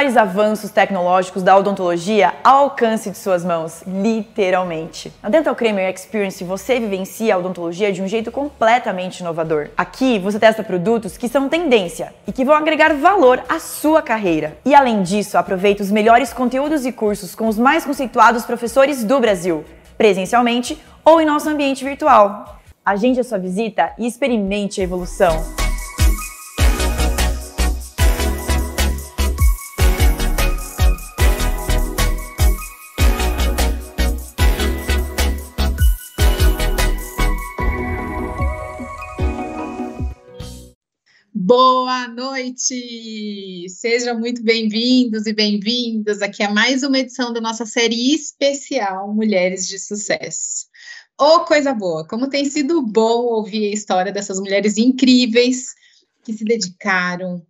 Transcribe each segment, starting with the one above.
Maiores avanços tecnológicos da odontologia ao alcance de suas mãos, literalmente. Na Dental Kramer Experience você vivencia a odontologia de um jeito completamente inovador. Aqui você testa produtos que são tendência e que vão agregar valor à sua carreira. E além disso, aproveita os melhores conteúdos e cursos com os mais conceituados professores do Brasil, presencialmente ou em nosso ambiente virtual. Agende a sua visita e experimente a evolução. Boa noite! Sejam muito bem-vindos e bem-vindas aqui a mais uma edição da nossa série especial Mulheres de Sucesso. Oh, coisa boa! Como tem sido bom ouvir a história dessas mulheres incríveis que se dedicaram,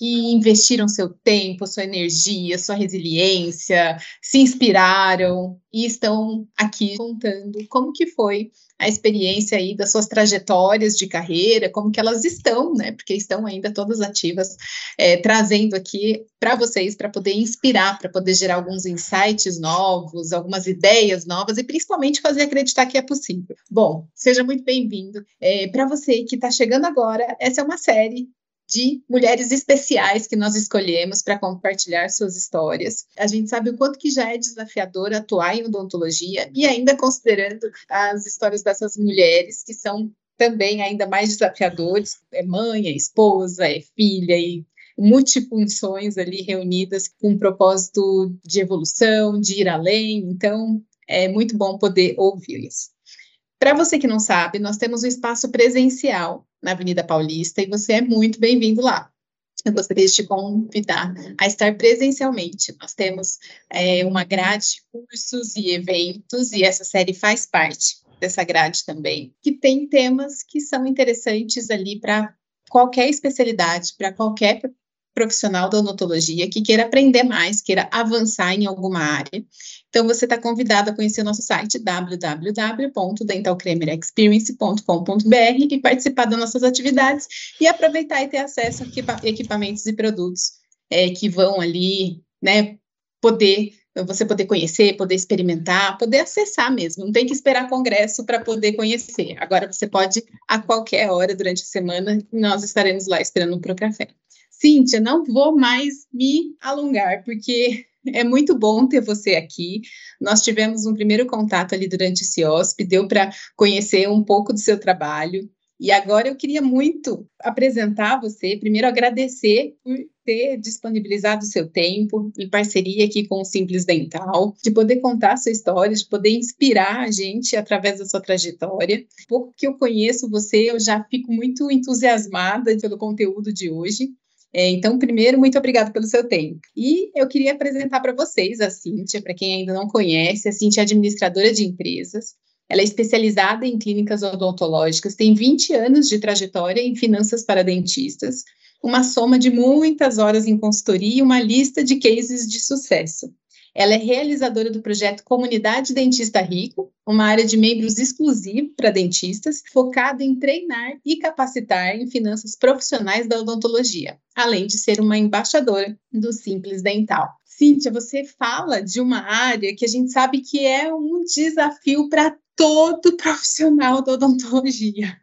que investiram seu tempo, sua energia, sua resiliência, se inspiraram e estão aqui contando como que foi a experiência aí das suas trajetórias de carreira, como que elas estão, né? Porque estão ainda todas ativas, é, trazendo aqui para vocês para poder inspirar, para poder gerar alguns insights novos, algumas ideias novas e principalmente fazer acreditar que é possível. Bom, seja muito bem-vindo. É, para você que está chegando agora, essa é uma série de mulheres especiais que nós escolhemos para compartilhar suas histórias. A gente sabe o quanto que já é desafiador atuar em odontologia e ainda considerando as histórias dessas mulheres que são também ainda mais desafiadores, é mãe, é esposa, é filha e multifunções ali reunidas com um propósito de evolução, de ir além. Então, é muito bom poder ouvi-las. Para você que não sabe, nós temos um espaço presencial na Avenida Paulista e você é muito bem-vindo lá. Eu gostaria de te convidar a estar presencialmente. Nós temos é, uma grade de cursos e eventos, e essa série faz parte dessa grade também, que tem temas que são interessantes ali para qualquer especialidade, para qualquer profissional da odontologia que queira aprender mais, queira avançar em alguma área. Então, você está convidado a conhecer o nosso site www.dentalcremerexperience.com.br e participar das nossas atividades e aproveitar e ter acesso a equipamentos e produtos é, que vão ali, né, poder você poder conhecer, poder experimentar, poder acessar mesmo. Não tem que esperar congresso para poder conhecer. Agora você pode a qualquer hora durante a semana, nós estaremos lá esperando para o café. Cíntia, não vou mais me alongar, porque é muito bom ter você aqui. Nós tivemos um primeiro contato ali durante esse OSP, deu para conhecer um pouco do seu trabalho. E agora eu queria muito apresentar você, primeiro agradecer por ter disponibilizado o seu tempo em parceria aqui com o Simples Dental, de poder contar a sua história, de poder inspirar a gente através da sua trajetória. Porque eu conheço você, eu já fico muito entusiasmada pelo conteúdo de hoje. É, então, primeiro, muito obrigada pelo seu tempo. E eu queria apresentar para vocês a Cíntia, para quem ainda não conhece, a Cíntia é administradora de empresas. Ela é especializada em clínicas odontológicas, tem 20 anos de trajetória em finanças para dentistas, uma soma de muitas horas em consultoria e uma lista de cases de sucesso. Ela é realizadora do projeto Comunidade Dentista Rico, uma área de membros exclusivo para dentistas, focada em treinar e capacitar em finanças profissionais da odontologia, além de ser uma embaixadora do Simples Dental. Cíntia, você fala de uma área que a gente sabe que é um desafio para todo profissional da odontologia.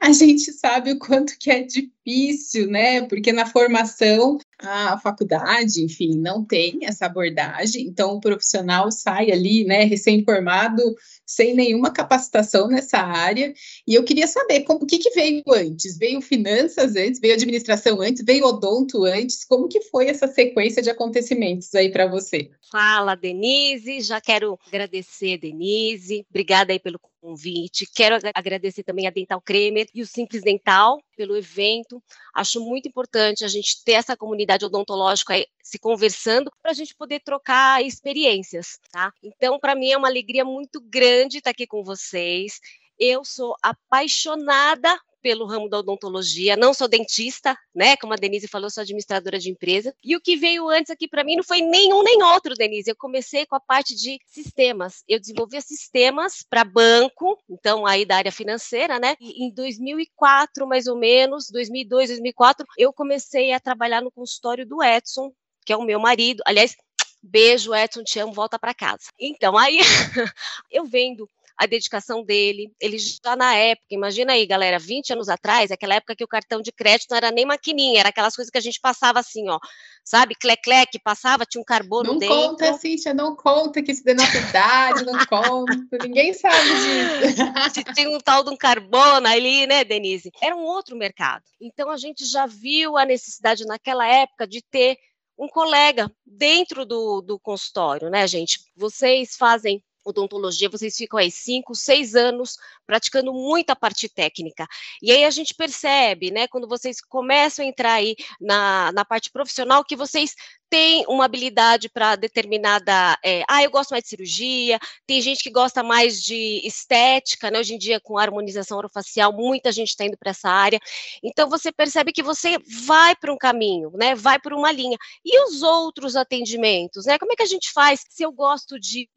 A gente sabe o quanto que é difícil, né? Porque na formação a faculdade, enfim, não tem essa abordagem, então o profissional sai ali, né, recém-formado, sem nenhuma capacitação nessa área, e eu queria saber como, o que, que veio antes? Veio finanças antes, veio administração antes, veio odonto antes, como que foi essa sequência de acontecimentos aí para você? Fala, Denise, já quero agradecer, Denise, obrigada aí pelo convite. Quero agradecer também a Dental Kremer e o Simples Dental pelo evento. Acho muito importante a gente ter essa comunidade odontológica se conversando para a gente poder trocar experiências, tá? Então, para mim é uma alegria muito grande estar aqui com vocês. Eu sou apaixonada pelo ramo da odontologia, não sou dentista, né? Como a Denise falou, sou administradora de empresa. E o que veio antes aqui para mim não foi nenhum nem outro, Denise. Eu comecei com a parte de sistemas. Eu desenvolvia sistemas para banco, então aí da área financeira, né? E em 2004, mais ou menos, 2002, 2004, eu comecei a trabalhar no consultório do Edson, que é o meu marido. Aliás, beijo, Edson, te amo, volta para casa. Então, aí eu vendo a dedicação dele. Ele já na época, imagina aí, galera, 20 anos atrás, aquela época que o cartão de crédito não era nem maquininha, era aquelas coisas que a gente passava assim, ó, sabe? Clec-clec, passava, tinha um carbono não dentro. Não conta, Cíntia, não conta que isso denota idade, não conta, ninguém sabe disso. tinha um tal de um carbono ali, né, Denise? Era um outro mercado. Então, a gente já viu a necessidade naquela época de ter um colega dentro do, do consultório, né, gente? Vocês fazem odontologia, vocês ficam aí cinco, seis anos praticando muita parte técnica. E aí a gente percebe, né, quando vocês começam a entrar aí na, na parte profissional, que vocês têm uma habilidade para determinada. É, ah, eu gosto mais de cirurgia, tem gente que gosta mais de estética, né? Hoje em dia, com harmonização orofacial, muita gente está indo para essa área. Então, você percebe que você vai para um caminho, né? Vai por uma linha. E os outros atendimentos, né? Como é que a gente faz? Se eu gosto de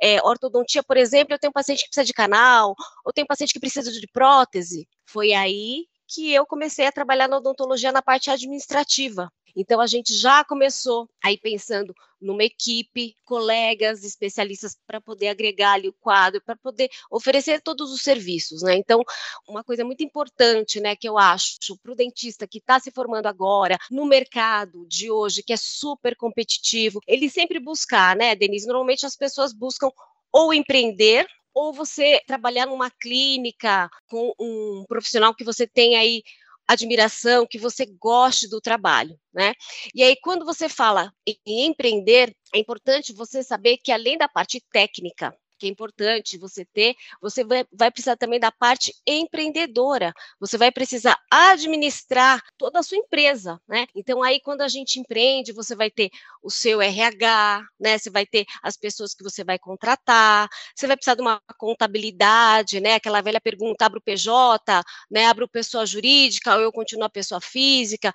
é, ortodontia, por exemplo, eu tenho um paciente que precisa de canal, ou tem paciente que precisa de prótese. Foi aí que eu comecei a trabalhar na odontologia na parte administrativa. Então a gente já começou aí pensando numa equipe, colegas, especialistas para poder agregar ali o quadro, para poder oferecer todos os serviços, né? Então, uma coisa muito importante, né, que eu acho para o dentista que está se formando agora no mercado de hoje, que é super competitivo, ele sempre buscar, né, Denise? Normalmente as pessoas buscam ou empreender ou você trabalhar numa clínica com um profissional que você tem aí admiração, que você goste do trabalho, né? E aí, quando você fala em empreender, é importante você saber que além da parte técnica, que é importante você ter, você vai, vai, precisar também da parte empreendedora. Você vai precisar administrar toda a sua empresa, né? Então aí quando a gente empreende, você vai ter o seu RH, né? Você vai ter as pessoas que você vai contratar, você vai precisar de uma contabilidade, né? Aquela velha pergunta, abre o PJ, né? Abre o pessoa jurídica ou eu continuo a pessoa física?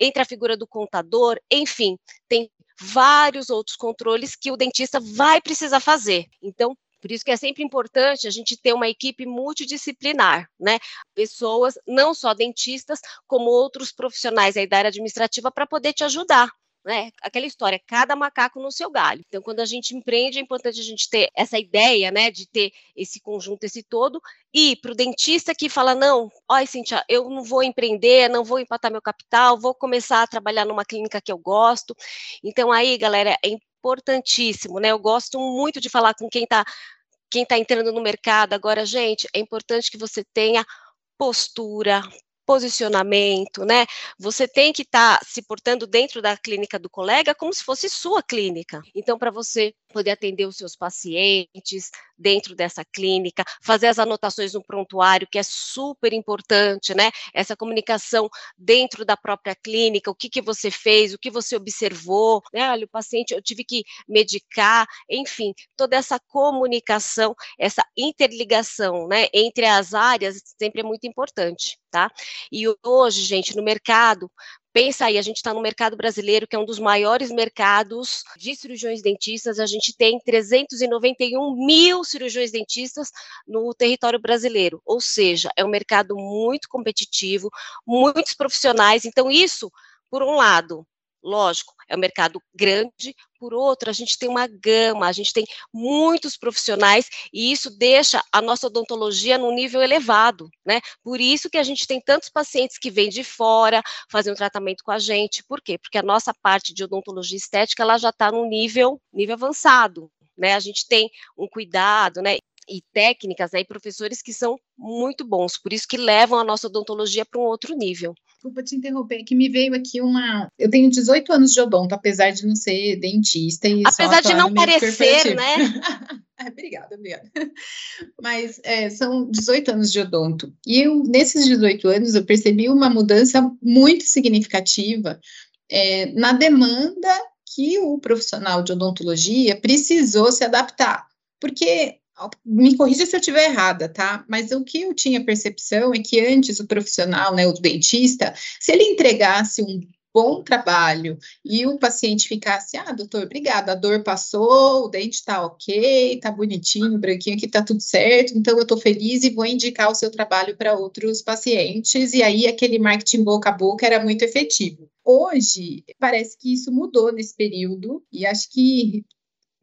Entre a figura do contador, enfim, tem vários outros controles que o dentista vai precisar fazer. Então, por isso que é sempre importante a gente ter uma equipe multidisciplinar, né? Pessoas, não só dentistas, como outros profissionais aí da área administrativa para poder te ajudar né? Aquela história, cada macaco no seu galho. Então, quando a gente empreende, é importante a gente ter essa ideia, né, de ter esse conjunto, esse todo, e para o dentista que fala, não, olha, Cintia, eu não vou empreender, não vou empatar meu capital, vou começar a trabalhar numa clínica que eu gosto. Então, aí, galera, é importantíssimo, né? Eu gosto muito de falar com quem está quem está entrando no mercado agora, gente, é importante que você tenha postura, posicionamento, né? Você tem que estar tá se portando dentro da clínica do colega como se fosse sua clínica. Então, para você poder atender os seus pacientes dentro dessa clínica, fazer as anotações no prontuário, que é super importante, né? Essa comunicação dentro da própria clínica, o que, que você fez, o que você observou, né? Olha, o paciente, eu tive que medicar, enfim, toda essa comunicação, essa interligação, né, entre as áreas sempre é muito importante, tá? E hoje, gente, no mercado, Pensa aí, a gente está no mercado brasileiro, que é um dos maiores mercados de cirurgiões dentistas. A gente tem 391 mil cirurgiões dentistas no território brasileiro. Ou seja, é um mercado muito competitivo, muitos profissionais. Então, isso, por um lado, Lógico, é um mercado grande, por outro, a gente tem uma gama, a gente tem muitos profissionais e isso deixa a nossa odontologia num nível elevado, né? Por isso que a gente tem tantos pacientes que vêm de fora fazer um tratamento com a gente. Por quê? Porque a nossa parte de odontologia estética ela já está num nível, nível avançado. Né, a gente tem um cuidado, né? E técnicas aí, professores que são muito bons, por isso que levam a nossa odontologia para um outro nível. Desculpa te interromper, que me veio aqui uma. Eu tenho 18 anos de odonto, apesar de não ser dentista. E apesar de não parecer, né? é, obrigada, obrigada. Mas é, são 18 anos de odonto. E eu, nesses 18 anos, eu percebi uma mudança muito significativa é, na demanda que o profissional de odontologia precisou se adaptar. Porque me corrija se eu estiver errada, tá? Mas o que eu tinha percepção é que antes o profissional, né, o dentista, se ele entregasse um bom trabalho e o paciente ficasse, ah, doutor, obrigada, a dor passou, o dente está ok, está bonitinho, branquinho aqui, está tudo certo, então eu estou feliz e vou indicar o seu trabalho para outros pacientes, e aí aquele marketing boca a boca era muito efetivo. Hoje, parece que isso mudou nesse período, e acho que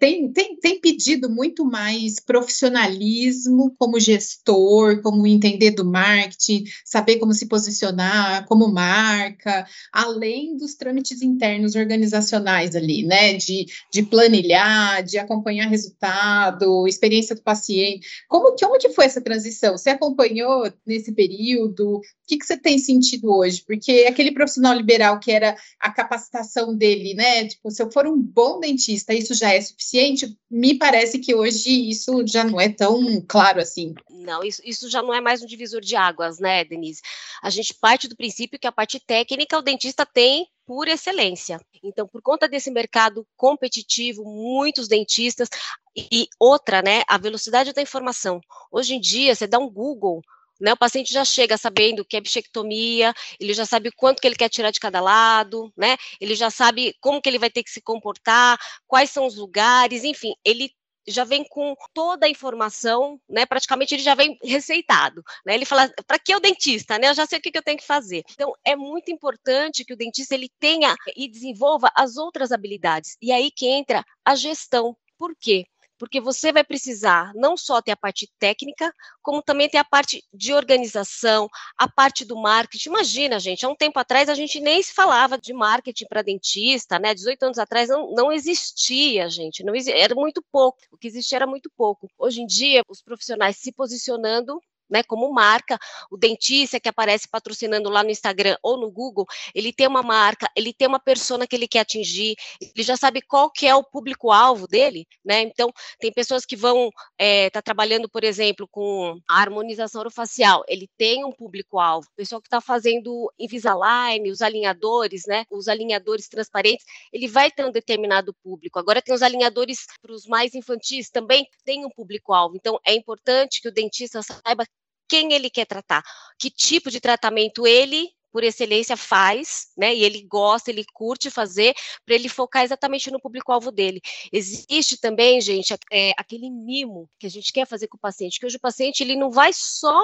tem, tem, tem pedido muito mais profissionalismo como gestor, como entender do marketing, saber como se posicionar como marca, além dos trâmites internos organizacionais ali, né? De, de planilhar, de acompanhar resultado, experiência do paciente. Como que, onde foi essa transição? Você acompanhou nesse período? O que, que você tem sentido hoje? Porque aquele profissional liberal que era a capacitação dele, né? Tipo, se eu for um bom dentista, isso já é suficiente suficiente, me parece que hoje isso já não é tão claro assim. Não, isso, isso já não é mais um divisor de águas, né, Denise? A gente parte do princípio que a parte técnica o dentista tem por excelência. Então, por conta desse mercado competitivo, muitos dentistas e outra, né, a velocidade da informação. Hoje em dia, você dá um Google, né, o paciente já chega sabendo que é bichectomia, ele já sabe quanto que ele quer tirar de cada lado, né? Ele já sabe como que ele vai ter que se comportar, quais são os lugares, enfim, ele já vem com toda a informação, né? Praticamente ele já vem receitado, né? Ele fala, para que o dentista, né? Eu já sei o que, que, eu tenho que fazer. Então é muito importante que o dentista ele tenha e desenvolva as outras habilidades. E aí que entra a gestão. Por quê? Porque você vai precisar não só ter a parte técnica, como também ter a parte de organização, a parte do marketing. Imagina, gente, há um tempo atrás a gente nem se falava de marketing para dentista, né? 18 anos atrás não, não existia, gente, não existia, era muito pouco. O que existia era muito pouco. Hoje em dia, os profissionais se posicionando né, como marca, o dentista que aparece patrocinando lá no Instagram ou no Google, ele tem uma marca, ele tem uma persona que ele quer atingir, ele já sabe qual que é o público-alvo dele, né, então tem pessoas que vão estar é, tá trabalhando, por exemplo, com a harmonização orofacial, ele tem um público-alvo, pessoal que está fazendo Invisalign, os alinhadores, né, os alinhadores transparentes, ele vai ter um determinado público, agora tem os alinhadores para os mais infantis, também tem um público-alvo, então é importante que o dentista saiba quem ele quer tratar, que tipo de tratamento ele por excelência faz, né? E ele gosta, ele curte fazer, para ele focar exatamente no público-alvo dele. Existe também, gente, é, aquele mimo que a gente quer fazer com o paciente, que hoje o paciente ele não vai só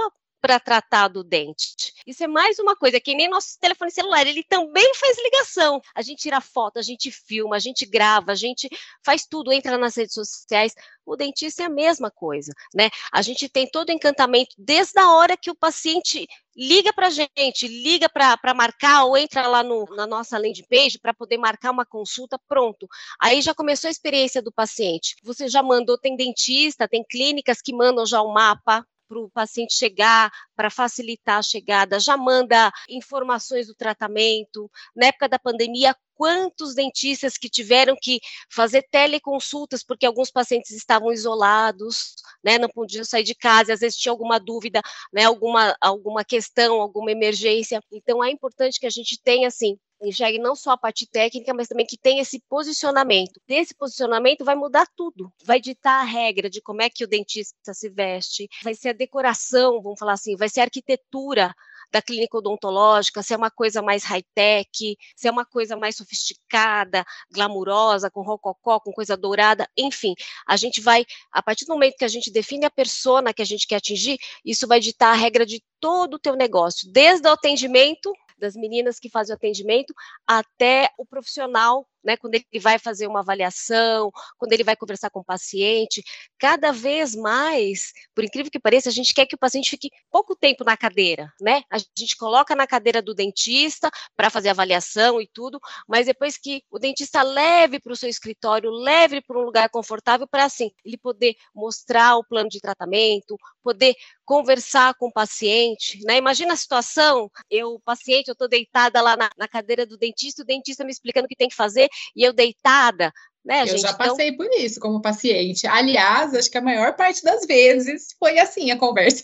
para tratar do dente. Isso é mais uma coisa, que nem nosso telefone celular, ele também faz ligação. A gente tira foto, a gente filma, a gente grava, a gente faz tudo, entra nas redes sociais. O dentista é a mesma coisa, né? A gente tem todo o encantamento desde a hora que o paciente liga para a gente, liga para marcar ou entra lá no, na nossa landing page para poder marcar uma consulta, pronto. Aí já começou a experiência do paciente. Você já mandou, tem dentista, tem clínicas que mandam já o mapa, para o paciente chegar, para facilitar a chegada, já manda informações do tratamento. Na época da pandemia, quantos dentistas que tiveram que fazer teleconsultas porque alguns pacientes estavam isolados, né, não podiam sair de casa, às vezes tinha alguma dúvida, né, alguma, alguma questão, alguma emergência. Então é importante que a gente tenha assim enxergue não só a parte técnica, mas também que tenha esse posicionamento. Desse posicionamento vai mudar tudo, vai ditar a regra de como é que o dentista se veste, vai ser a decoração, vamos falar assim, vai ser a arquitetura da clínica odontológica, se é uma coisa mais high-tech, se é uma coisa mais sofisticada, glamurosa, com rococó, com coisa dourada, enfim, a gente vai, a partir do momento que a gente define a persona que a gente quer atingir, isso vai ditar a regra de todo o teu negócio, desde o atendimento das meninas que fazem o atendimento até o profissional né, quando ele vai fazer uma avaliação, quando ele vai conversar com o paciente, cada vez mais, por incrível que pareça, a gente quer que o paciente fique pouco tempo na cadeira, né? A gente coloca na cadeira do dentista para fazer avaliação e tudo, mas depois que o dentista leve para o seu escritório, leve para um lugar confortável para assim, ele poder mostrar o plano de tratamento, poder conversar com o paciente, né? Imagina a situação, eu, paciente, eu estou deitada lá na, na cadeira do dentista, o dentista me explicando o que tem que fazer, e eu deitada, né, eu gente? já então passei então... por isso como paciente. Aliás, acho que a maior parte das vezes foi assim a conversa.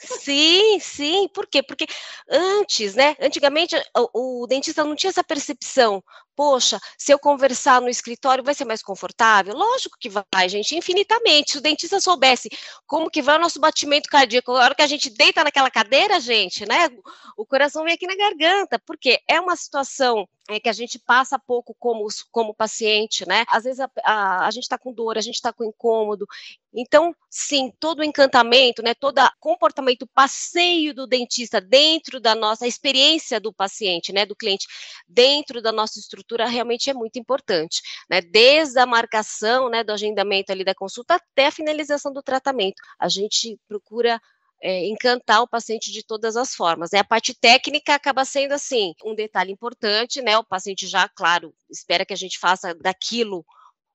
Sim, sim. Por quê? Porque antes, né? Antigamente o, o dentista não tinha essa percepção. Poxa, se eu conversar no escritório vai ser mais confortável? Lógico que vai, gente, infinitamente. Se o dentista soubesse como que vai o nosso batimento cardíaco, a hora que a gente deita naquela cadeira, gente, né? O coração vem aqui na garganta, porque é uma situação é que a gente passa pouco como, como paciente, né? Às vezes a, a, a gente está com dor, a gente está com incômodo. Então, sim, todo o encantamento, né? Todo comportamento, passeio do dentista dentro da nossa experiência do paciente, né? Do cliente, dentro da nossa estrutura, realmente é muito importante, né? Desde a marcação, né? Do agendamento ali da consulta até a finalização do tratamento. A gente procura é, encantar o paciente de todas as formas. Né? A parte técnica acaba sendo assim um detalhe importante, né? O paciente já, claro, espera que a gente faça daquilo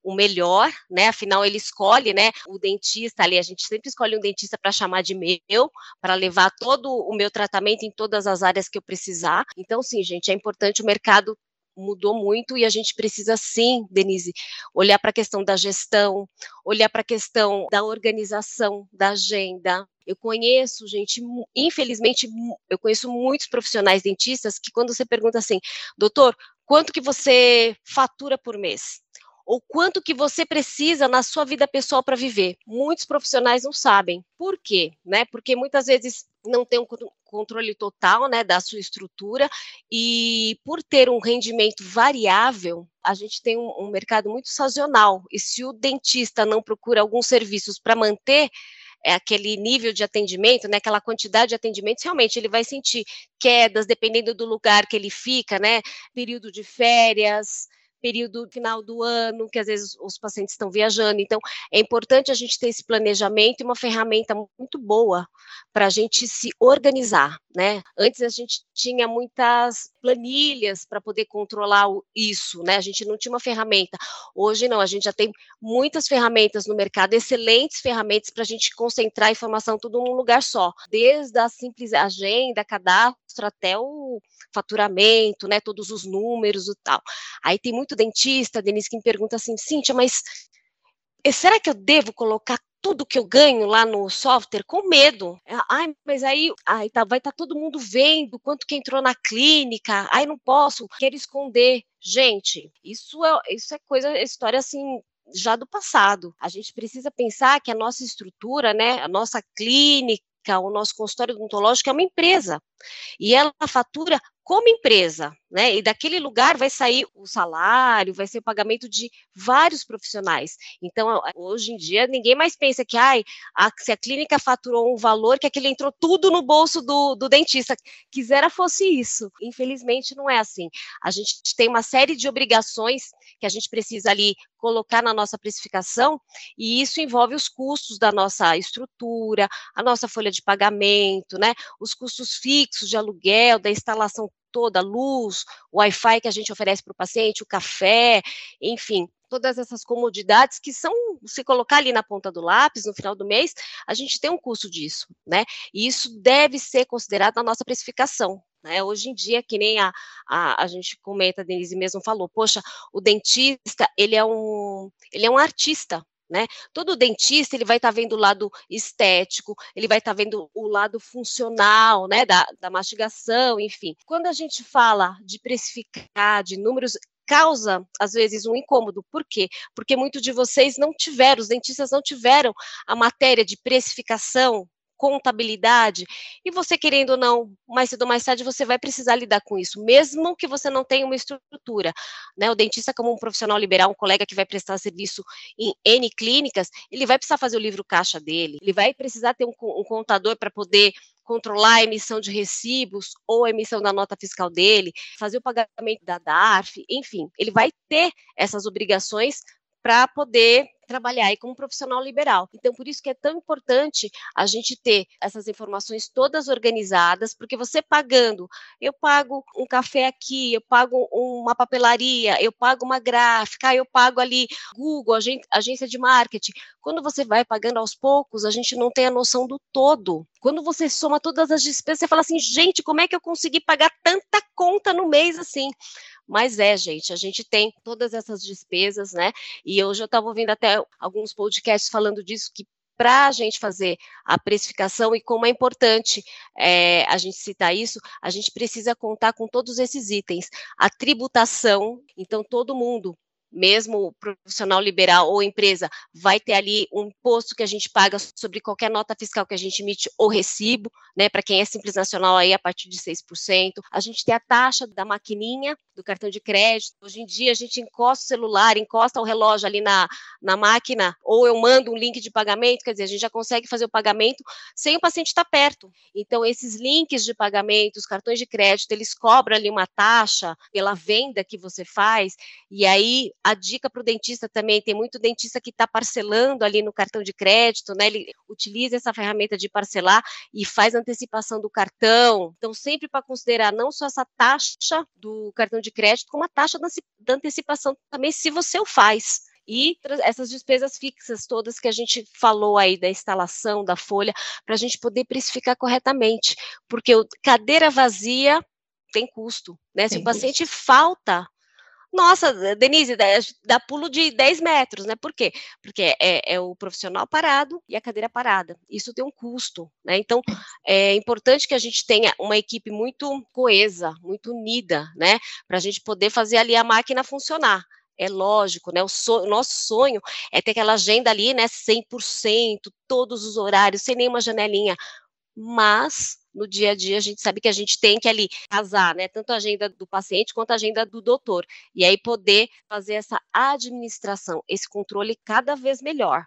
o melhor, né? Afinal, ele escolhe, né? O dentista ali, a gente sempre escolhe um dentista para chamar de meu, para levar todo o meu tratamento em todas as áreas que eu precisar. Então, sim, gente, é importante o mercado mudou muito e a gente precisa sim, Denise, olhar para a questão da gestão, olhar para a questão da organização, da agenda. Eu conheço, gente, infelizmente, eu conheço muitos profissionais dentistas que quando você pergunta assim, doutor, quanto que você fatura por mês? Ou quanto que você precisa na sua vida pessoal para viver. Muitos profissionais não sabem. Por quê? Né? Porque muitas vezes não tem um controle total né, da sua estrutura e por ter um rendimento variável, a gente tem um, um mercado muito sazonal. E se o dentista não procura alguns serviços para manter é aquele nível de atendimento, né, aquela quantidade de atendimentos, realmente ele vai sentir quedas dependendo do lugar que ele fica, né, período de férias, período final do ano, que às vezes os pacientes estão viajando. Então, é importante a gente ter esse planejamento e uma ferramenta muito boa para a gente se organizar, né? Antes a gente tinha muitas planilhas para poder controlar isso, né? A gente não tinha uma ferramenta. Hoje não, a gente já tem muitas ferramentas no mercado, excelentes ferramentas para a gente concentrar a informação tudo num lugar só, desde a simples agenda, cadastro até o faturamento, né? Todos os números e tal. Aí tem muito dentista, Denise, que me pergunta assim, Cíntia, mas eh, será que eu devo colocar tudo que eu ganho lá no software com medo. Ai, mas aí ai, tá, vai estar tá todo mundo vendo quanto que entrou na clínica. Ai, não posso, quero esconder. Gente, isso é, isso é coisa, é história assim já do passado. A gente precisa pensar que a nossa estrutura, né, a nossa clínica, o nosso consultório odontológico é uma empresa e ela fatura como empresa, né? E daquele lugar vai sair o salário, vai ser o pagamento de vários profissionais. Então, hoje em dia, ninguém mais pensa que ai, a, se a clínica faturou um valor, que aquele entrou tudo no bolso do, do dentista. Quisera fosse isso. Infelizmente, não é assim. A gente tem uma série de obrigações que a gente precisa ali colocar na nossa precificação, e isso envolve os custos da nossa estrutura, a nossa folha de pagamento, né? Os custos fixos de aluguel, da instalação toda, a luz, o Wi-Fi que a gente oferece para o paciente, o café, enfim, todas essas comodidades que são, se colocar ali na ponta do lápis, no final do mês, a gente tem um custo disso, né? E isso deve ser considerado na nossa precificação. Né? Hoje em dia, que nem a, a, a gente comenta, a Denise mesmo falou, poxa, o dentista, ele é um, ele é um artista, né? Todo dentista ele vai estar tá vendo o lado estético, ele vai estar tá vendo o lado funcional, né, da, da mastigação, enfim. Quando a gente fala de precificar, de números, causa, às vezes, um incômodo. Por quê? Porque muitos de vocês não tiveram, os dentistas não tiveram a matéria de precificação contabilidade, e você querendo ou não, mais cedo ou mais tarde, você vai precisar lidar com isso, mesmo que você não tenha uma estrutura. Né? O dentista, como um profissional liberal, um colega que vai prestar serviço em N clínicas, ele vai precisar fazer o livro caixa dele, ele vai precisar ter um, um contador para poder controlar a emissão de recibos ou a emissão da nota fiscal dele, fazer o pagamento da DARF, enfim, ele vai ter essas obrigações para poder trabalhar aí como profissional liberal. Então, por isso que é tão importante a gente ter essas informações todas organizadas, porque você pagando, eu pago um café aqui, eu pago uma papelaria, eu pago uma gráfica, eu pago ali Google, agência de marketing. Quando você vai pagando aos poucos, a gente não tem a noção do todo. Quando você soma todas as despesas, você fala assim, gente, como é que eu consegui pagar tanta conta no mês assim? Mas é, gente, a gente tem todas essas despesas, né? E hoje eu estava ouvindo até alguns podcasts falando disso, que para a gente fazer a precificação e como é importante é, a gente citar isso, a gente precisa contar com todos esses itens. A tributação, então todo mundo mesmo profissional liberal ou empresa, vai ter ali um imposto que a gente paga sobre qualquer nota fiscal que a gente emite ou recibo, né? Para quem é simples nacional aí a partir de 6%. A gente tem a taxa da maquininha do cartão de crédito. Hoje em dia a gente encosta o celular, encosta o relógio ali na, na máquina, ou eu mando um link de pagamento, quer dizer, a gente já consegue fazer o pagamento sem o paciente estar perto. Então, esses links de pagamento, os cartões de crédito, eles cobram ali uma taxa pela venda que você faz, e aí a dica para o dentista também, tem muito dentista que está parcelando ali no cartão de crédito, né? Ele utiliza essa ferramenta de parcelar e faz antecipação do cartão. Então, sempre para considerar não só essa taxa do cartão de crédito, como a taxa da antecipação também, se você o faz e essas despesas fixas todas que a gente falou aí da instalação da folha, para a gente poder precificar corretamente, porque o, cadeira vazia tem custo, né? Tem Se o paciente custo. falta nossa, Denise, dá pulo de 10 metros, né? Por quê? Porque é, é, o profissional parado e a cadeira parada. Isso tem um custo, né? Então, é importante que a gente tenha uma equipe muito coesa, muito unida, né? Para a gente poder fazer ali a máquina funcionar. É lógico, né? O, o nosso sonho é ter aquela agenda ali, né? 100%, todos os horários, sem nenhuma janelinha. Mas no dia a dia a gente sabe que a gente tem que ali casar, né, tanto a agenda do paciente quanto a agenda do doutor, e aí poder fazer essa administração, esse controle cada vez melhor.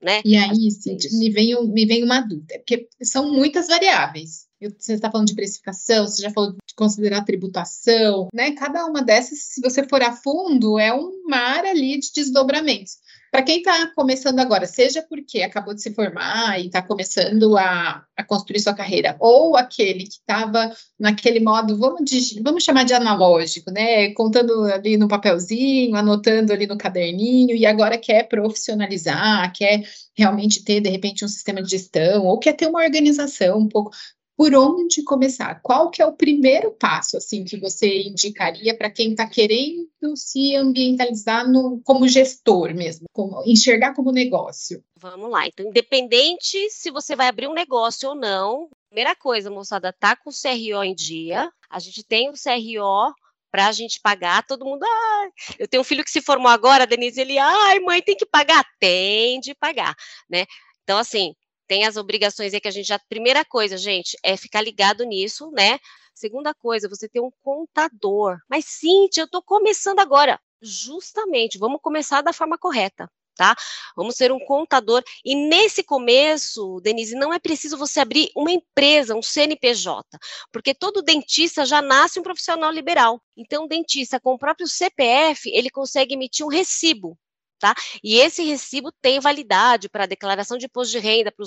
Né? E aí, Cid, me vem, me vem uma dúvida, porque são muitas variáveis. Você está falando de precificação, você já falou de considerar tributação, né? Cada uma dessas, se você for a fundo, é um mar ali de desdobramentos. Para quem está começando agora, seja porque acabou de se formar e está começando a, a, construir sua carreira, ou aquele que estava naquele modo, vamos, de, vamos chamar de analógico, né? Contando ali no papelzinho, anotando ali no caderninho, e agora quer profissionalizar, quer realmente ter, de repente, um sistema de gestão, ou quer ter uma organização um pouco por onde começar? Qual que é o primeiro passo assim que você indicaria para quem está querendo se ambientalizar no, como gestor mesmo, como, enxergar como negócio? Vamos lá. Então, independente se você vai abrir um negócio ou não, primeira coisa, moçada, tá com o CRO em dia. A gente tem o CRO para a gente pagar, todo mundo, ah, eu tenho um filho que se formou agora, Denise, ele, ai, mãe, tem que pagar, tem de pagar, né? Então, assim, tem as obrigações aí que a gente já. Primeira coisa, gente, é ficar ligado nisso, né? Segunda coisa, você ter um contador. Mas, Cintia, eu estou começando agora. Justamente, vamos começar da forma correta. Tá? Vamos ser um contador. E nesse começo, Denise, não é preciso você abrir uma empresa, um CNPJ, porque todo dentista já nasce um profissional liberal. Então, o dentista com o próprio CPF, ele consegue emitir um recibo Tá? E esse recibo tem validade para declaração de imposto de renda para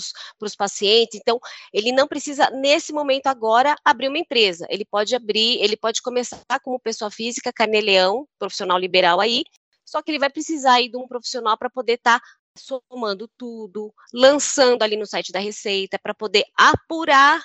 os pacientes, então ele não precisa, nesse momento agora, abrir uma empresa. Ele pode abrir, ele pode começar como pessoa física, carneleão, profissional liberal aí, só que ele vai precisar aí de um profissional para poder estar tá somando tudo, lançando ali no site da Receita, para poder apurar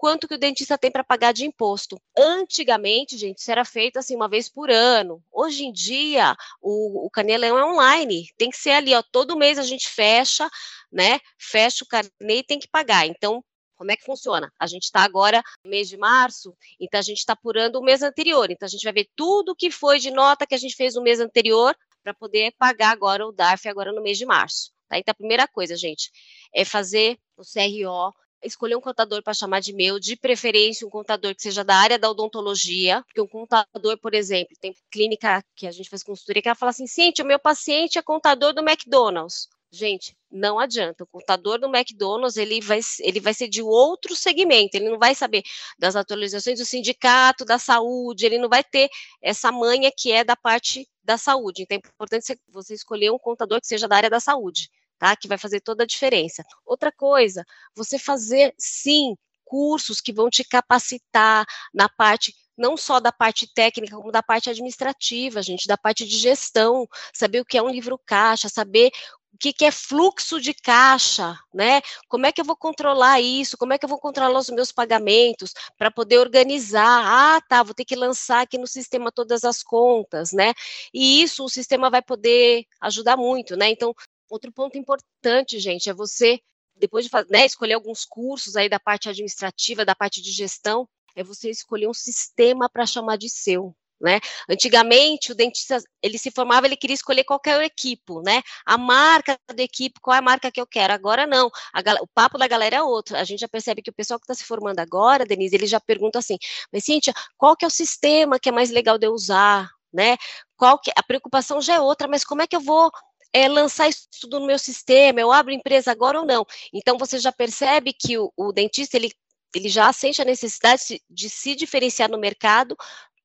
quanto que o dentista tem para pagar de imposto. Antigamente, gente, isso era feito assim uma vez por ano. Hoje em dia, o, o Canelão é online, tem que ser ali, ó, todo mês a gente fecha, né? Fecha o carnê e tem que pagar. Então, como é que funciona? A gente está agora no mês de março, então a gente está apurando o mês anterior. Então a gente vai ver tudo que foi de nota que a gente fez no mês anterior para poder pagar agora o DARF agora no mês de março. Tá? Então a primeira coisa, gente, é fazer o CRO escolher um contador para chamar de meu, de preferência um contador que seja da área da odontologia, porque um contador, por exemplo, tem clínica que a gente faz consultoria que ela fala assim, gente, o meu paciente é contador do McDonald's. Gente, não adianta. O contador do McDonald's ele vai, ele vai ser de outro segmento. Ele não vai saber das atualizações do sindicato, da saúde. Ele não vai ter essa manha que é da parte da saúde. Então é importante você escolher um contador que seja da área da saúde tá? Que vai fazer toda a diferença. Outra coisa, você fazer sim cursos que vão te capacitar na parte não só da parte técnica, como da parte administrativa, gente, da parte de gestão, saber o que é um livro caixa, saber o que, que, é fluxo de caixa, né? Como é que eu vou controlar isso? Como é que eu vou controlar os meus pagamentos para poder organizar? Ah, tá, vou ter que lançar aqui no sistema todas as contas, né? E isso o sistema vai poder ajudar muito, né? Então, Outro ponto importante, gente, é você depois de né, escolher alguns cursos aí da parte administrativa, da parte de gestão, é você escolher um sistema para chamar de seu. Né? Antigamente, o dentista, ele se formava, ele queria escolher qualquer equipo, né? A marca da equipe, qual é a marca que eu quero? Agora não, a, o papo da galera é outro. A gente já percebe que o pessoal que está se formando agora, Denise, ele já pergunta assim, mas Cíntia, qual que é o sistema que é mais legal de eu usar, né? Qual que, a preocupação já é outra, mas como é que eu vou é, lançar isso tudo no meu sistema, eu abro empresa agora ou não. Então, você já percebe que o, o dentista, ele, ele já sente a necessidade de, se diferenciar no mercado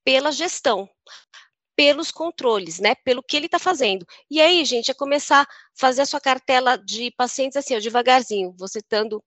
pela gestão, pelos controles, né? Pelo que ele está fazendo. E aí, gente, é começar a fazer a sua cartela de pacientes assim, ó, devagarzinho, você estando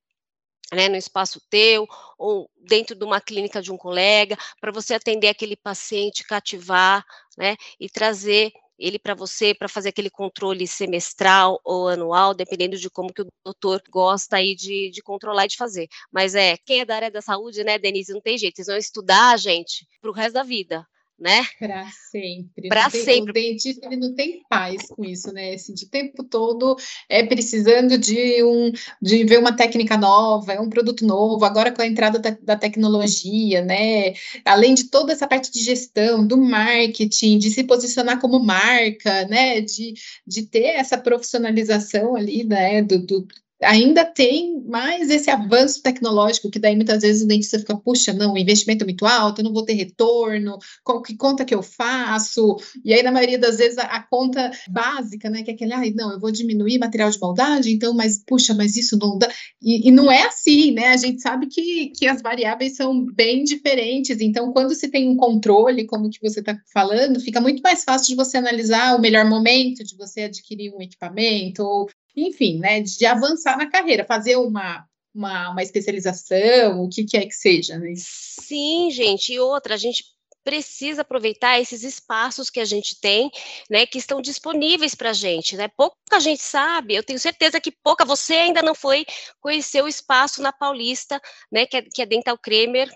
né, no espaço teu, ou dentro de uma clínica de um colega, para você atender aquele paciente, cativar, né, e trazer ele para você para fazer aquele controle semestral ou anual, dependendo de como que o doutor gosta aí de, de controlar e de fazer. Mas é, quem é da área da saúde, né, Denise, não tem jeito, vocês vão estudar, gente, para o resto da vida né? Para sempre. Para sempre. O dentista ele não tem paz com isso, né? Assim, de tempo todo é precisando de um de ver uma técnica nova, é um produto novo, agora com a entrada da, da tecnologia, né? Além de toda essa parte de gestão, do marketing, de se posicionar como marca, né? De, de ter essa profissionalização ali, né? Do, do ainda tem mais esse avanço tecnológico, que daí muitas vezes o dentista fica, puxa, não, o investimento é muito alto, eu não vou ter retorno, qual que conta que eu faço? E aí, na maioria das vezes, a, a conta básica, né, que é aquele, ai, não, eu vou diminuir material de maldade, então, mas, puxa, mas isso não dá. E, e não é assim, né? A gente sabe que, que as variáveis são bem diferentes, então, quando se tem um controle, como que você está falando, fica muito mais fácil de você analisar o melhor momento de você adquirir um equipamento, ou enfim, né, de avançar na carreira, fazer uma, uma, uma especialização, o que quer que seja, né? Sim, gente, e outra, a gente precisa aproveitar esses espaços que a gente tem, né, que estão disponíveis para a gente, né? Pouca gente sabe, eu tenho certeza que pouca, você ainda não foi conhecer o espaço na Paulista, né, que, é, que a Dental Kremer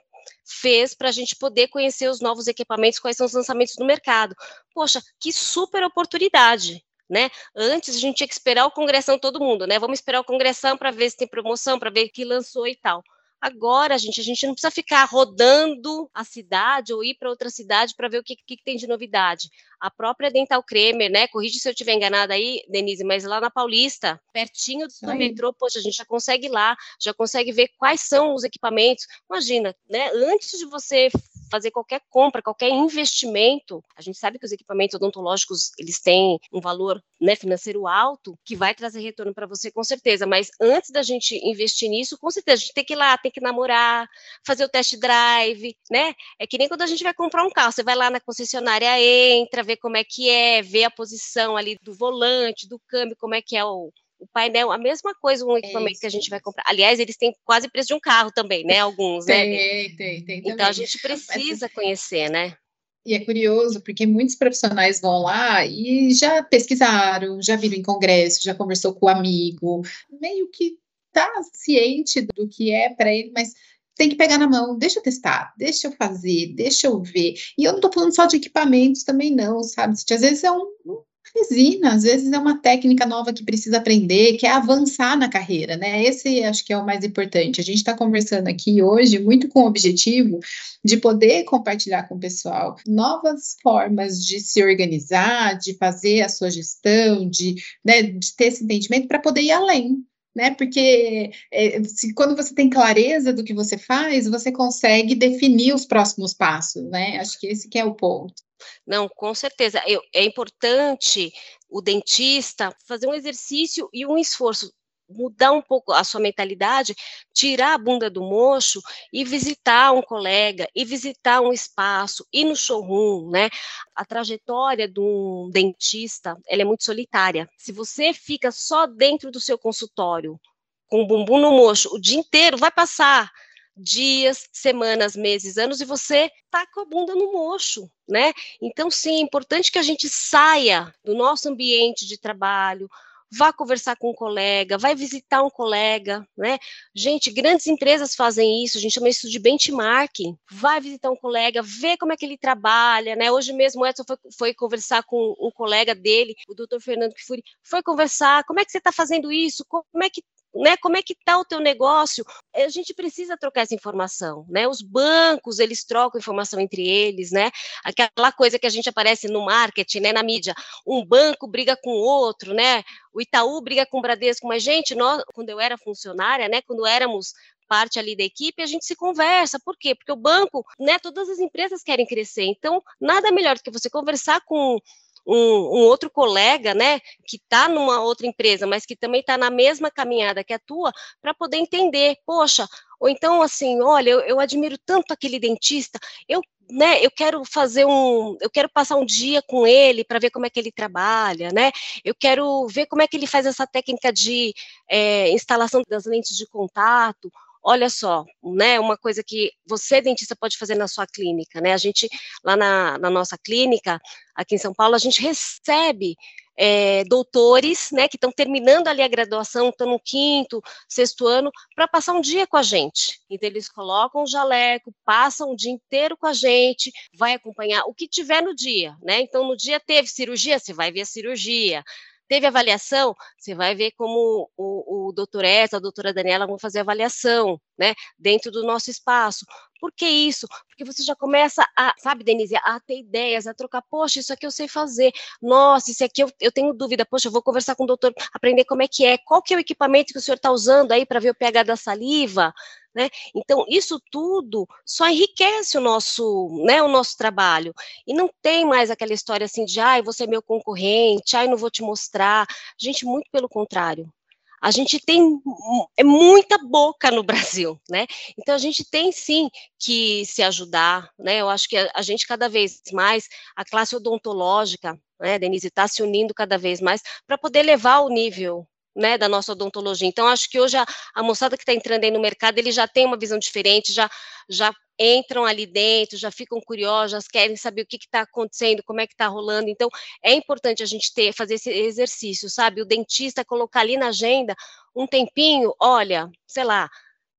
fez para a gente poder conhecer os novos equipamentos, quais são os lançamentos no mercado. Poxa, que super oportunidade, né? Antes a gente tinha que esperar o congressão todo mundo, né? Vamos esperar o congressão para ver se tem promoção, para ver que lançou e tal. Agora, gente, a gente não precisa ficar rodando a cidade ou ir para outra cidade para ver o que, que, tem de novidade. A própria Dental Kremer, né? Corrige se eu estiver enganada aí, Denise, mas lá na Paulista, pertinho do metrô, poxa, a gente já consegue ir lá, já consegue ver quais são os equipamentos. Imagina, né? Antes de você fazer qualquer compra, qualquer investimento, a gente sabe que os equipamentos odontológicos, eles têm um valor né, financeiro alto, que vai trazer retorno para você com certeza, mas antes da gente investir nisso, com certeza, a gente tem que ir lá, tem que namorar, fazer o test drive, né? É que nem quando a gente vai comprar um carro, você vai lá na concessionária, entra, vê como é que é, vê a posição ali do volante, do câmbio, como é que é o, o painel, a mesma coisa, um equipamento é que a gente vai comprar. Aliás, eles têm quase preço de um carro também, né? Alguns, tem, né? Tem, tem, tem. Então a gente precisa conhecer, né? E é curioso, porque muitos profissionais vão lá e já pesquisaram, já viram em congresso, já conversou com o amigo, meio que tá ciente do que é para ele, mas tem que pegar na mão, deixa eu testar, deixa eu fazer, deixa eu ver. E eu não estou falando só de equipamentos também, não, sabe? Às vezes é um, um resina, às vezes é uma técnica nova que precisa aprender, que é avançar na carreira, né? Esse acho que é o mais importante. A gente está conversando aqui hoje muito com o objetivo de poder compartilhar com o pessoal novas formas de se organizar, de fazer a sua gestão, de, né, de ter esse entendimento para poder ir além, né? Porque é, se, quando você tem clareza do que você faz, você consegue definir os próximos passos, né? Acho que esse que é o ponto. Não, com certeza. Eu, é importante o dentista fazer um exercício e um esforço mudar um pouco a sua mentalidade, tirar a bunda do mocho e visitar um colega, e visitar um espaço, ir no showroom, né? A trajetória de um dentista, ela é muito solitária. Se você fica só dentro do seu consultório, com o bumbum no mocho o dia inteiro, vai passar dias, semanas, meses, anos e você tá com a bunda no mocho, né? Então, sim, é importante que a gente saia do nosso ambiente de trabalho, vá conversar com um colega, vai visitar um colega, né? Gente, grandes empresas fazem isso, a gente chama isso de benchmarking. Vai visitar um colega, vê como é que ele trabalha, né? Hoje mesmo o Edson foi, foi conversar com um colega dele, o doutor Fernando Kifuri, foi conversar, como é que você está fazendo isso? Como é que né? Como é que está o teu negócio? A gente precisa trocar essa informação, né? Os bancos, eles trocam informação entre eles, né? Aquela coisa que a gente aparece no marketing, né, na mídia, um banco briga com o outro, né? O Itaú briga com o Bradesco, mas gente, nós, quando eu era funcionária, né, quando éramos parte ali da equipe, a gente se conversa. Por quê? Porque o banco, né, todas as empresas querem crescer. Então, nada melhor do que você conversar com um, um, outro colega, né, que está numa outra empresa, mas que também está na mesma caminhada que a tua, para poder entender, poxa, ou então assim, olha, eu, eu admiro tanto aquele dentista, eu né, eu quero fazer um, eu quero passar um dia com ele para ver como é que ele trabalha, né? Eu quero ver como é que ele faz essa técnica de é, instalação das lentes de contato, olha só, né, uma coisa que você, dentista, pode fazer na sua clínica, né, a gente, lá na, na nossa clínica, aqui em São Paulo, a gente recebe é, doutores, né, que estão terminando ali a graduação, estão no quinto, sexto ano, para passar um dia com a gente. Então, eles colocam o jaleco, passam o dia inteiro com a gente, vai acompanhar o que tiver no dia, né, então, no dia teve cirurgia, você vai ver a cirurgia, Teve avaliação, você vai ver como o, o doutor a doutora Daniela vão fazer avaliação, né, dentro do nosso espaço. Por que isso? Porque você já começa a, sabe, Denise, a ter ideias, a trocar, poxa, isso aqui eu sei fazer, nossa, isso aqui eu, eu tenho dúvida, poxa, eu vou conversar com o doutor, aprender como é que é, qual que é o equipamento que o senhor está usando aí para ver o pH da saliva, né? Então, isso tudo só enriquece o nosso, né, o nosso trabalho. E não tem mais aquela história assim de, ai, você é meu concorrente, ai, não vou te mostrar. Gente, muito pelo contrário. A gente tem é muita boca no Brasil, né? Então a gente tem sim que se ajudar, né? Eu acho que a, a gente cada vez mais, a classe odontológica, né, Denise, está se unindo cada vez mais para poder levar o nível né, da nossa odontologia. Então, acho que hoje a, a moçada que está entrando aí no mercado, ele já tem uma visão diferente, já, já entram ali dentro, já ficam curiosos, querem saber o que está acontecendo, como é que está rolando. Então, é importante a gente ter, fazer esse exercício, sabe? O dentista colocar ali na agenda um tempinho, olha, sei lá,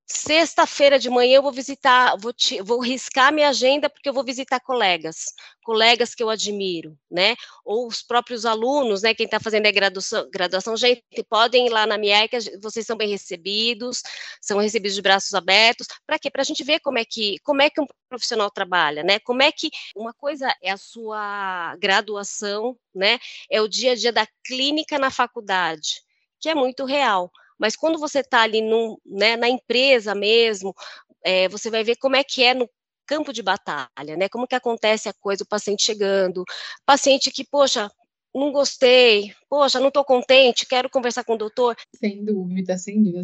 Sexta-feira de manhã eu vou visitar, vou, te, vou riscar minha agenda porque eu vou visitar colegas, colegas que eu admiro, né? Ou os próprios alunos, né? Quem está fazendo a graduação, graduação, gente, podem ir lá na minha que vocês são bem recebidos, são recebidos de braços abertos. Para quê? Para a gente ver como é que como é que um profissional trabalha, né? Como é que uma coisa é a sua graduação, né? É o dia a dia da clínica na faculdade, que é muito real. Mas quando você está ali num, né, na empresa mesmo, é, você vai ver como é que é no campo de batalha, né? Como que acontece a coisa, o paciente chegando, paciente que, poxa, não gostei, poxa, não estou contente, quero conversar com o doutor. Sem dúvida, sem dúvida.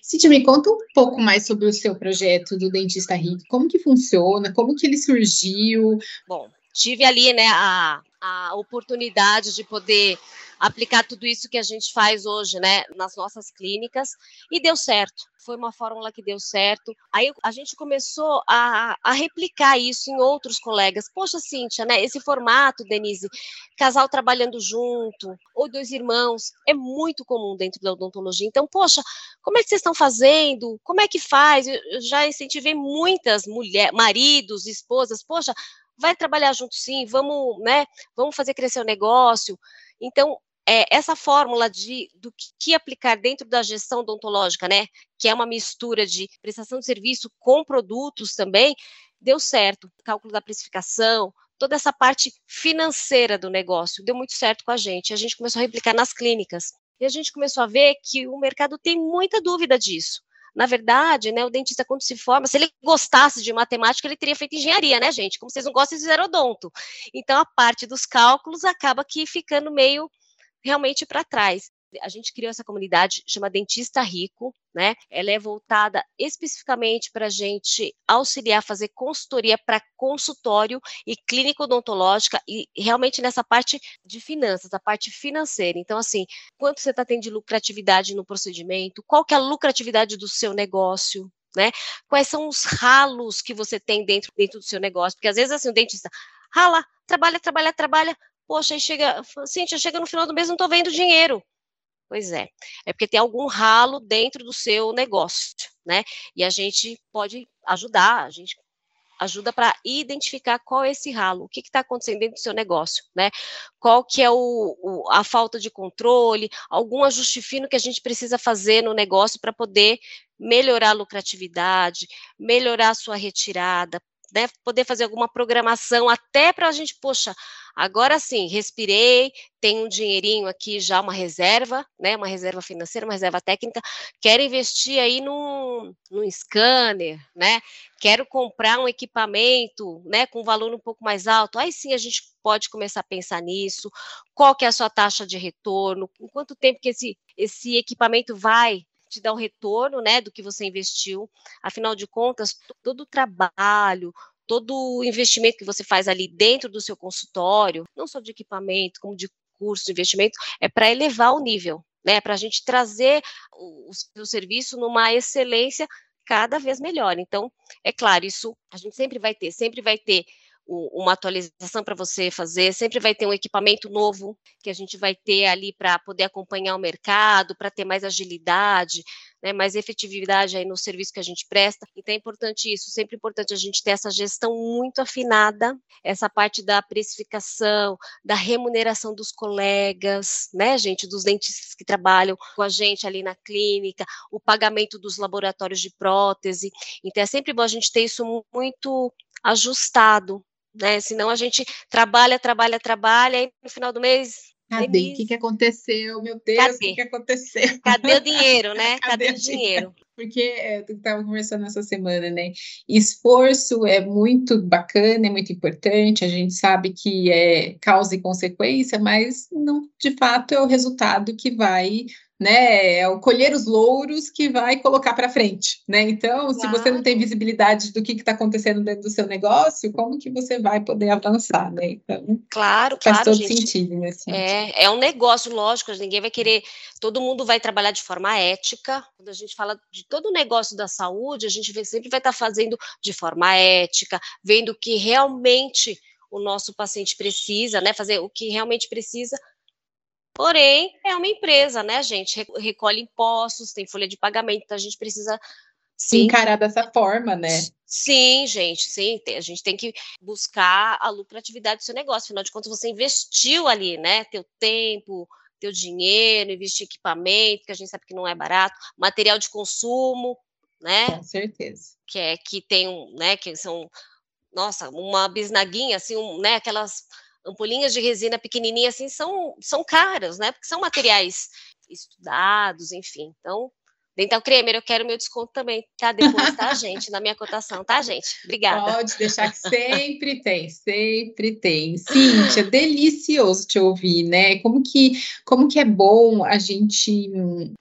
Cintia, me conta um pouco mais sobre o seu projeto do Dentista Rico, como que funciona, como que ele surgiu? Bom, tive ali, né, a, a oportunidade de poder aplicar tudo isso que a gente faz hoje, né, nas nossas clínicas, e deu certo. Foi uma fórmula que deu certo. Aí a gente começou a, a replicar isso em outros colegas. Poxa, Cíntia, né, esse formato, Denise, casal trabalhando junto, ou dois irmãos, é muito comum dentro da odontologia. Então, poxa, como é que vocês estão fazendo? Como é que faz? Eu já incentivei muitas mulheres, maridos, esposas, poxa, vai trabalhar junto sim, vamos, né, vamos fazer crescer o negócio. Então, é, essa fórmula de do que aplicar dentro da gestão odontológica, né, que é uma mistura de prestação de serviço com produtos também, deu certo. Cálculo da precificação, toda essa parte financeira do negócio deu muito certo com a gente. A gente começou a replicar nas clínicas. E a gente começou a ver que o mercado tem muita dúvida disso. Na verdade, né, o dentista, quando se forma, se ele gostasse de matemática, ele teria feito engenharia, né, gente? Como vocês não gostam, de fizeram odonto. Então, a parte dos cálculos acaba aqui ficando meio realmente para trás. A gente criou essa comunidade, chama Dentista Rico, né? Ela é voltada especificamente para a gente auxiliar, fazer consultoria para consultório e clínica odontológica e realmente nessa parte de finanças, a parte financeira. Então, assim, quanto você está tendo de lucratividade no procedimento, qual que é a lucratividade do seu negócio, né? Quais são os ralos que você tem dentro, dentro do seu negócio? Porque às vezes assim, o dentista rala, trabalha, trabalha, trabalha, Poxa, aí chega, Cíntia, chega no final do mês, não estou vendo dinheiro. Pois é, é porque tem algum ralo dentro do seu negócio, né? E a gente pode ajudar, a gente ajuda para identificar qual é esse ralo, o que está acontecendo dentro do seu negócio, né? Qual que é o, o, a falta de controle, algum ajuste fino que a gente precisa fazer no negócio para poder melhorar a lucratividade, melhorar a sua retirada, né, poder fazer alguma programação até para a gente, poxa, agora sim, respirei, tenho um dinheirinho aqui já, uma reserva, né, uma reserva financeira, uma reserva técnica, quero investir aí num, num scanner, né, quero comprar um equipamento, né, com um valor um pouco mais alto, aí sim a gente pode começar a pensar nisso, qual que é a sua taxa de retorno, em quanto tempo que esse, esse equipamento vai te dar o retorno, né, do que você investiu. Afinal de contas, todo o trabalho, todo o investimento que você faz ali dentro do seu consultório, não só de equipamento, como de curso, investimento, é para elevar o nível, né, para a gente trazer o, o serviço numa excelência cada vez melhor. Então, é claro, isso a gente sempre vai ter, sempre vai ter uma atualização para você fazer, sempre vai ter um equipamento novo que a gente vai ter ali para poder acompanhar o mercado, para ter mais agilidade, né, mais efetividade aí no serviço que a gente presta. Então é importante isso, sempre importante a gente ter essa gestão muito afinada, essa parte da precificação, da remuneração dos colegas, né, gente, dos dentistas que trabalham com a gente ali na clínica, o pagamento dos laboratórios de prótese. Então é sempre bom a gente ter isso muito ajustado, né? Senão a gente trabalha, trabalha, trabalha, e no final do mês. Cadê? O que, que aconteceu? Meu Deus, o que, que aconteceu? Cadê o dinheiro, né? Cadê, Cadê o dinheiro? Porque é, eu estava conversando essa semana, né? Esforço é muito bacana, é muito importante, a gente sabe que é causa e consequência, mas não de fato é o resultado que vai né? É o colher os louros que vai colocar para frente, né? Então, claro. se você não tem visibilidade do que está acontecendo dentro do seu negócio, como que você vai poder avançar, né? Então, claro, faz claro, todo gente. sentido nesse é, é um negócio, lógico, ninguém vai querer, todo mundo vai trabalhar de forma ética. Quando a gente fala de todo o negócio da saúde, a gente sempre vai estar tá fazendo de forma ética, vendo o que realmente o nosso paciente precisa, né? Fazer o que realmente precisa Porém, é uma empresa, né, gente? Recolhe impostos, tem folha de pagamento, então a gente precisa sim, encarar dessa forma, né? Sim, gente, sim. A gente tem que buscar a lucratividade do seu negócio. Afinal de contas, você investiu ali, né? Teu tempo, teu dinheiro, investir equipamento, que a gente sabe que não é barato, material de consumo, né? Com certeza. Que é que tem um, né? Que são, nossa, uma bisnaguinha, assim, um, né? Aquelas ampolinhas de resina pequenininha assim são, são caras, né? Porque são materiais estudados, enfim. Então, Dental Cremer, eu quero meu desconto também, tá? Depois, tá, gente? Na minha cotação, tá, gente? Obrigada. Pode deixar que sempre tem, sempre tem. Cíntia, delicioso te ouvir, né? Como que, como que é bom a gente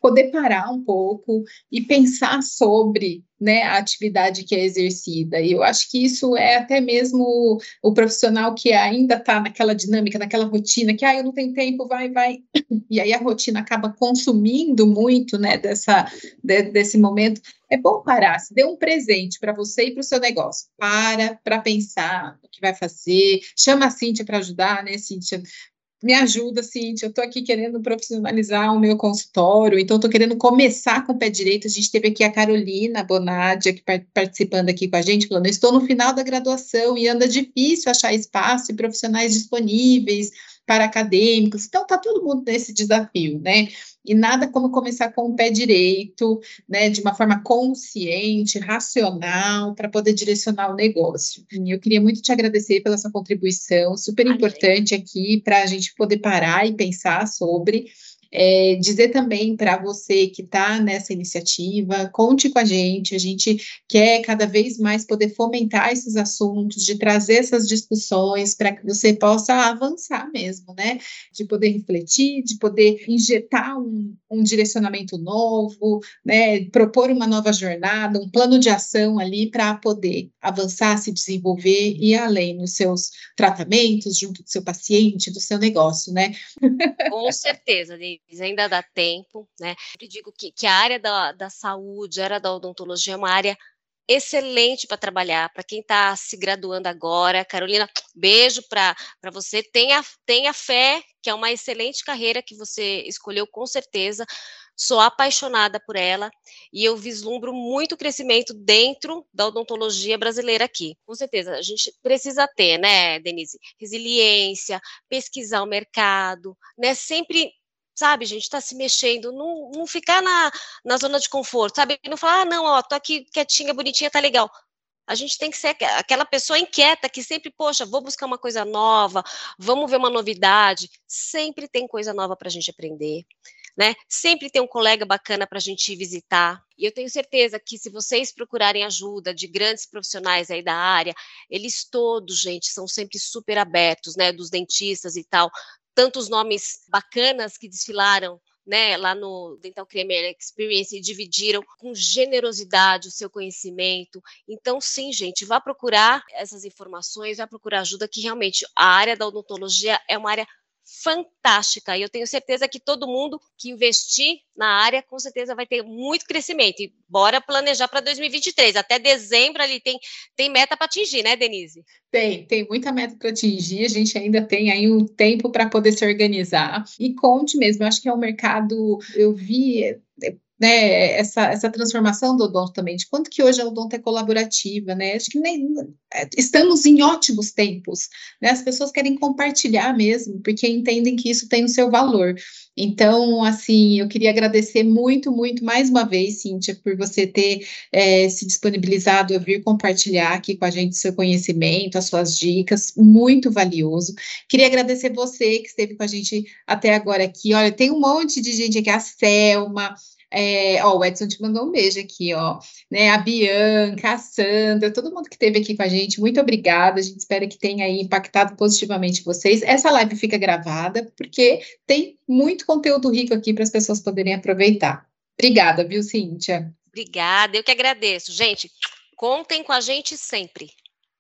poder parar um pouco e pensar sobre né, a atividade que é exercida. E eu acho que isso é até mesmo o profissional que ainda está naquela dinâmica, naquela rotina, que ah, eu não tenho tempo, vai, vai. E aí a rotina acaba consumindo muito né, dessa, de, desse momento. É bom parar, se dê um presente para você e para o seu negócio. Para para pensar o que vai fazer. Chama a Cíntia para ajudar, né, Cíntia? Me ajuda, Cintia, eu estou aqui querendo profissionalizar o meu consultório, então estou querendo começar com o pé direito. A gente teve aqui a Carolina Bonadia, participando aqui com a gente, falando, estou no final da graduação e anda difícil achar espaço e profissionais disponíveis para acadêmicos, então está todo mundo nesse desafio, né? E nada como começar com o pé direito, né, de uma forma consciente, racional, para poder direcionar o negócio. E eu queria muito te agradecer pela sua contribuição, super importante aqui para a gente poder parar e pensar sobre é, dizer também para você que está nessa iniciativa, conte com a gente, a gente quer cada vez mais poder fomentar esses assuntos, de trazer essas discussões para que você possa avançar mesmo, né? De poder refletir, de poder injetar um, um direcionamento novo, né? Propor uma nova jornada, um plano de ação ali para poder avançar, se desenvolver e além nos seus tratamentos, junto do seu paciente, do seu negócio, né? Com certeza, ainda dá tempo, né? Eu digo que, que a área da, da saúde, a área da odontologia é uma área excelente para trabalhar, para quem está se graduando agora. Carolina, beijo para você. Tenha, tenha fé, que é uma excelente carreira que você escolheu com certeza. Sou apaixonada por ela e eu vislumbro muito crescimento dentro da odontologia brasileira aqui. Com certeza, a gente precisa ter, né, Denise, resiliência, pesquisar o mercado, né, sempre sabe, gente, está se mexendo, não, não ficar na, na zona de conforto, sabe, não falar, ah, não, ó, tô aqui quietinha, bonitinha, tá legal. A gente tem que ser aquela pessoa inquieta que sempre, poxa, vou buscar uma coisa nova, vamos ver uma novidade. Sempre tem coisa nova para a gente aprender né? Sempre tem um colega bacana para a gente visitar. E eu tenho certeza que se vocês procurarem ajuda de grandes profissionais aí da área, eles todos, gente, são sempre super abertos, né? Dos dentistas e tal. Tantos nomes bacanas que desfilaram né, lá no Dental Creamer Experience e dividiram com generosidade o seu conhecimento. Então, sim, gente, vá procurar essas informações, vá procurar ajuda, que realmente a área da odontologia é uma área fantástica. E eu tenho certeza que todo mundo que investir na área, com certeza vai ter muito crescimento. E bora planejar para 2023. Até dezembro ali tem, tem meta para atingir, né, Denise? Tem, tem muita meta para atingir. A gente ainda tem aí um tempo para poder se organizar. E conte mesmo, eu acho que é um mercado, eu vi né, essa, essa transformação do odonto também, de quanto que hoje a odonto é colaborativa, né, acho que nem, é, estamos em ótimos tempos, né, as pessoas querem compartilhar mesmo, porque entendem que isso tem o seu valor, então, assim, eu queria agradecer muito, muito, mais uma vez, Cíntia, por você ter é, se disponibilizado a vir compartilhar aqui com a gente seu conhecimento, as suas dicas, muito valioso. Queria agradecer você que esteve com a gente até agora aqui. Olha, tem um monte de gente aqui, a Selma, é, ó, o Edson te mandou um beijo aqui, ó. Né, a Bianca, a Sandra, todo mundo que esteve aqui com a gente, muito obrigada. A gente espera que tenha impactado positivamente vocês. Essa live fica gravada, porque tem muito conteúdo rico aqui para as pessoas poderem aproveitar. Obrigada, viu, Cíntia? Obrigada, eu que agradeço. Gente, contem com a gente sempre.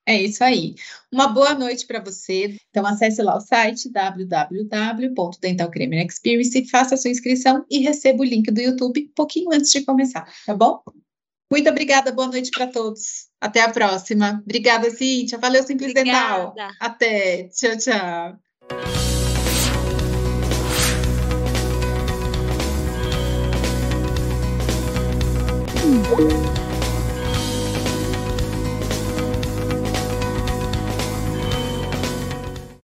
É isso aí. Uma boa noite para você. Então, acesse lá o site www.dentalcremerexperience, faça a sua inscrição e receba o link do YouTube um pouquinho antes de começar, tá bom? Muito obrigada, boa noite para todos. Até a próxima. Obrigada, Cíntia. Valeu, Simples obrigada. Dental. Até. Tchau, tchau. Música